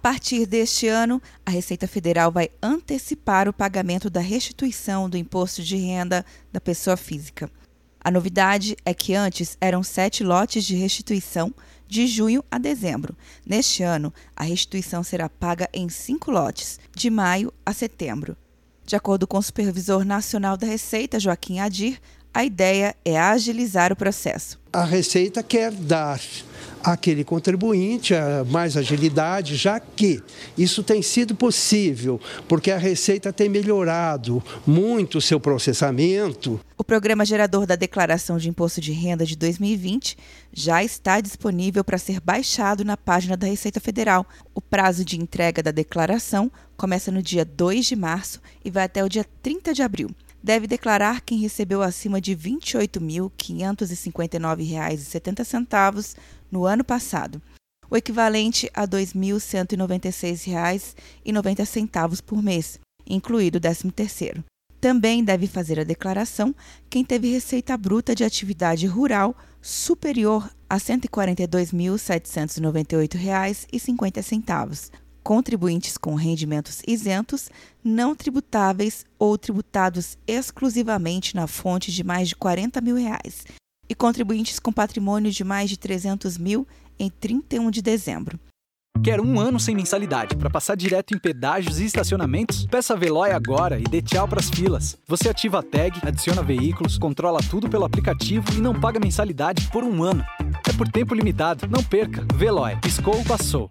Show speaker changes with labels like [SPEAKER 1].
[SPEAKER 1] partir deste ano, a Receita Federal vai antecipar o pagamento da restituição do imposto de renda da pessoa física. A novidade é que antes eram sete lotes de restituição de junho a dezembro. Neste ano, a restituição será paga em cinco lotes, de maio a setembro. De acordo com o supervisor nacional da Receita, Joaquim Adir, a ideia é agilizar o processo.
[SPEAKER 2] A Receita quer dar àquele contribuinte mais agilidade, já que isso tem sido possível, porque a Receita tem melhorado muito o seu processamento.
[SPEAKER 1] O programa gerador da Declaração de Imposto de Renda de 2020 já está disponível para ser baixado na página da Receita Federal. O prazo de entrega da declaração começa no dia 2 de março e vai até o dia 30 de abril deve declarar quem recebeu acima de R$ 28.559,70 no ano passado, o equivalente a R$ 2.196,90 por mês, incluído o 13º. Também deve fazer a declaração quem teve receita bruta de atividade rural superior a R$ 142.798,50, contribuintes com rendimentos isentos, não tributáveis ou tributados exclusivamente na fonte de mais de 40 mil reais, e contribuintes com patrimônio de mais de 300 mil em 31 de dezembro.
[SPEAKER 3] Quer um ano sem mensalidade para passar direto em pedágios e estacionamentos? Peça a Veloy agora e dê tchau para as filas. Você ativa a tag, adiciona veículos, controla tudo pelo aplicativo e não paga mensalidade por um ano. É por tempo limitado. Não perca. Veloy. Piscou, passou.